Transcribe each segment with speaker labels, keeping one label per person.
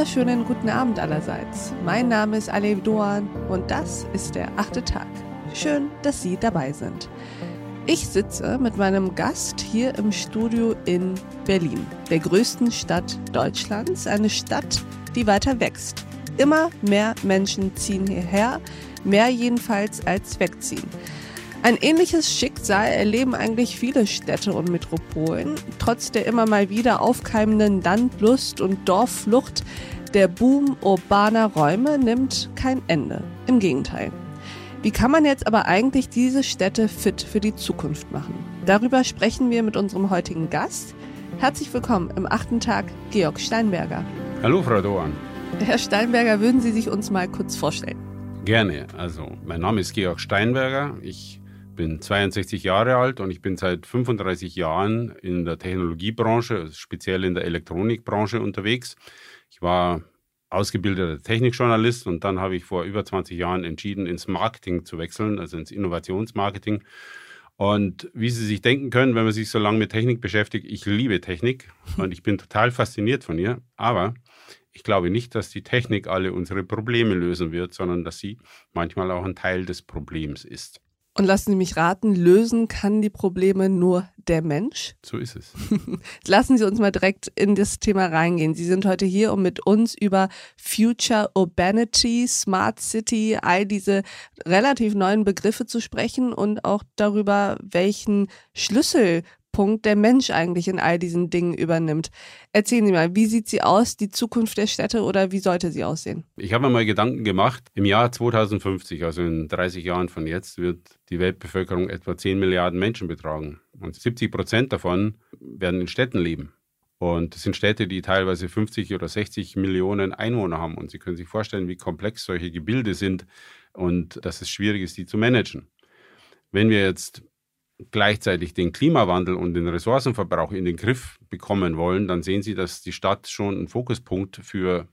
Speaker 1: wunderschönen guten Abend allerseits. Mein Name ist Alev Doan und das ist der achte Tag. Schön, dass Sie dabei sind. Ich sitze mit meinem Gast hier im Studio in Berlin, der größten Stadt Deutschlands, eine Stadt, die weiter wächst. Immer mehr Menschen ziehen hierher, mehr jedenfalls als wegziehen. Ein ähnliches Schicksal erleben eigentlich viele Städte und Metropolen. Trotz der immer mal wieder aufkeimenden Landlust und Dorfflucht, der Boom urbaner Räume nimmt kein Ende. Im Gegenteil. Wie kann man jetzt aber eigentlich diese Städte fit für die Zukunft machen? Darüber sprechen wir mit unserem heutigen Gast. Herzlich willkommen im achten Tag, Georg Steinberger.
Speaker 2: Hallo, Frau Doan.
Speaker 1: Herr Steinberger, würden Sie sich uns mal kurz vorstellen?
Speaker 2: Gerne. Also, mein Name ist Georg Steinberger. Ich bin 62 Jahre alt und ich bin seit 35 Jahren in der Technologiebranche, also speziell in der Elektronikbranche unterwegs. Ich war ausgebildeter Technikjournalist und dann habe ich vor über 20 Jahren entschieden, ins Marketing zu wechseln, also ins Innovationsmarketing. Und wie Sie sich denken können, wenn man sich so lange mit Technik beschäftigt, ich liebe Technik und ich bin total fasziniert von ihr. Aber ich glaube nicht, dass die Technik alle unsere Probleme lösen wird, sondern dass sie manchmal auch ein Teil des Problems ist.
Speaker 1: Und lassen Sie mich raten, lösen kann die Probleme nur der Mensch?
Speaker 2: So ist es.
Speaker 1: lassen Sie uns mal direkt in das Thema reingehen. Sie sind heute hier, um mit uns über Future Urbanity, Smart City, all diese relativ neuen Begriffe zu sprechen und auch darüber, welchen Schlüssel Punkt der Mensch eigentlich in all diesen Dingen übernimmt. Erzählen Sie mal, wie sieht sie aus, die Zukunft der Städte oder wie sollte sie aussehen?
Speaker 2: Ich habe mir mal Gedanken gemacht, im Jahr 2050, also in 30 Jahren von jetzt, wird die Weltbevölkerung etwa 10 Milliarden Menschen betragen. Und 70 Prozent davon werden in Städten leben. Und das sind Städte, die teilweise 50 oder 60 Millionen Einwohner haben. Und Sie können sich vorstellen, wie komplex solche Gebilde sind und dass es schwierig ist, die zu managen. Wenn wir jetzt gleichzeitig den Klimawandel und den Ressourcenverbrauch in den Griff bekommen wollen, dann sehen Sie, dass die Stadt schon ein Fokuspunkt für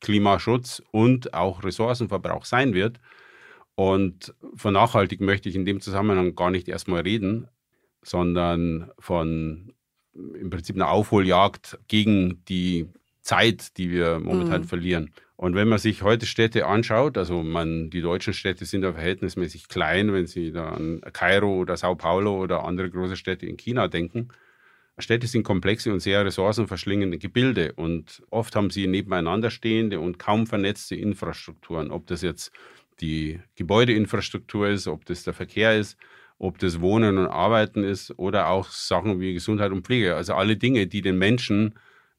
Speaker 2: Klimaschutz und auch Ressourcenverbrauch sein wird. Und von nachhaltig möchte ich in dem Zusammenhang gar nicht erstmal reden, sondern von im Prinzip einer Aufholjagd gegen die Zeit, die wir momentan mhm. verlieren. Und wenn man sich heute Städte anschaut, also man, die deutschen Städte sind ja verhältnismäßig klein, wenn Sie da an Kairo oder Sao Paulo oder andere große Städte in China denken. Städte sind komplexe und sehr ressourcenverschlingende Gebilde und oft haben sie nebeneinander stehende und kaum vernetzte Infrastrukturen. Ob das jetzt die Gebäudeinfrastruktur ist, ob das der Verkehr ist, ob das Wohnen und Arbeiten ist oder auch Sachen wie Gesundheit und Pflege. Also alle Dinge, die den Menschen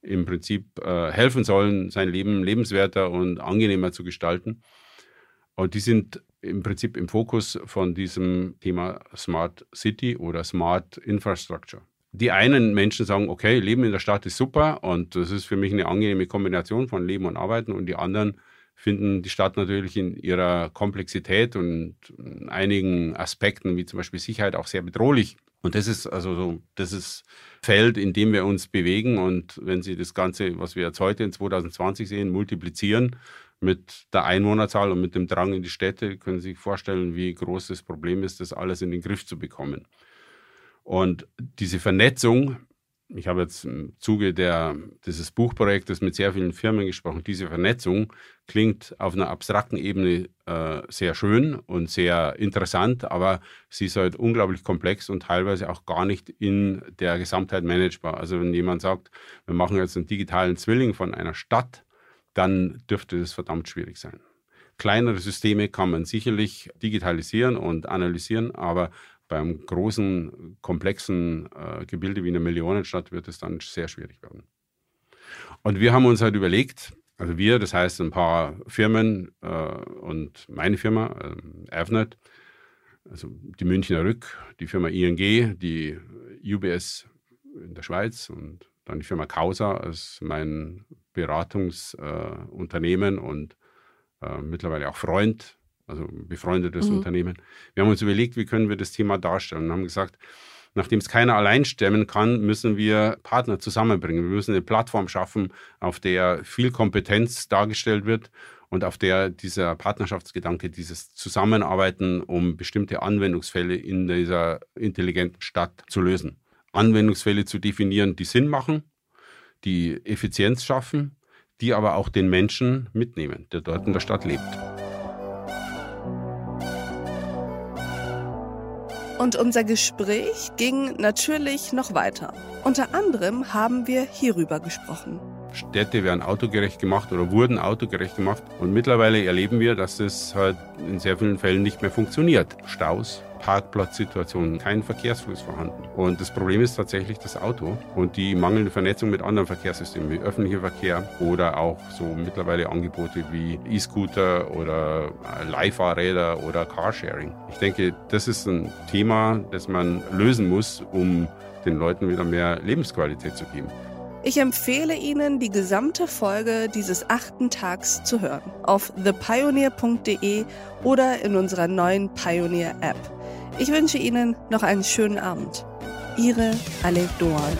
Speaker 2: im Prinzip äh, helfen sollen, sein Leben lebenswerter und angenehmer zu gestalten. Und die sind im Prinzip im Fokus von diesem Thema Smart City oder Smart Infrastructure. Die einen Menschen sagen, okay, Leben in der Stadt ist super und das ist für mich eine angenehme Kombination von Leben und Arbeiten. Und die anderen finden die Stadt natürlich in ihrer Komplexität und einigen Aspekten, wie zum Beispiel Sicherheit, auch sehr bedrohlich. Und das ist also so, das ist Feld, in dem wir uns bewegen. Und wenn Sie das Ganze, was wir jetzt heute in 2020 sehen, multiplizieren mit der Einwohnerzahl und mit dem Drang in die Städte, können Sie sich vorstellen, wie groß das Problem ist, das alles in den Griff zu bekommen. Und diese Vernetzung ich habe jetzt im Zuge der, dieses Buchprojektes mit sehr vielen Firmen gesprochen. Diese Vernetzung klingt auf einer abstrakten Ebene äh, sehr schön und sehr interessant, aber sie ist halt unglaublich komplex und teilweise auch gar nicht in der Gesamtheit managebar. Also wenn jemand sagt, wir machen jetzt einen digitalen Zwilling von einer Stadt, dann dürfte das verdammt schwierig sein. Kleinere Systeme kann man sicherlich digitalisieren und analysieren, aber beim großen, komplexen äh, Gebilde wie eine Millionenstadt wird es dann sehr schwierig werden. Und wir haben uns halt überlegt, also wir, das heißt ein paar Firmen äh, und meine Firma, äh, Avnet, also die Münchner Rück, die Firma ING, die UBS in der Schweiz und dann die Firma Causa als mein Beratungsunternehmen und äh, mittlerweile auch Freund also befreundetes mhm. Unternehmen. Wir haben uns überlegt, wie können wir das Thema darstellen und haben gesagt, nachdem es keiner allein stemmen kann, müssen wir Partner zusammenbringen. Wir müssen eine Plattform schaffen, auf der viel Kompetenz dargestellt wird und auf der dieser Partnerschaftsgedanke, dieses Zusammenarbeiten, um bestimmte Anwendungsfälle in dieser intelligenten Stadt zu lösen. Anwendungsfälle zu definieren, die Sinn machen, die Effizienz schaffen, die aber auch den Menschen mitnehmen, der dort in der Stadt lebt.
Speaker 1: Und unser Gespräch ging natürlich noch weiter. Unter anderem haben wir hierüber gesprochen.
Speaker 2: Städte werden autogerecht gemacht oder wurden autogerecht gemacht. Und mittlerweile erleben wir, dass das halt in sehr vielen Fällen nicht mehr funktioniert. Staus, Parkplatzsituationen, kein Verkehrsfluss vorhanden. Und das Problem ist tatsächlich das Auto und die mangelnde Vernetzung mit anderen Verkehrssystemen wie öffentlicher Verkehr oder auch so mittlerweile Angebote wie E-Scooter oder Leihfahrräder oder Carsharing. Ich denke, das ist ein Thema, das man lösen muss, um den Leuten wieder mehr Lebensqualität zu geben.
Speaker 1: Ich empfehle Ihnen, die gesamte Folge dieses achten Tags zu hören. Auf thepioneer.de oder in unserer neuen Pioneer App. Ich wünsche Ihnen noch einen schönen Abend. Ihre Alec Doan.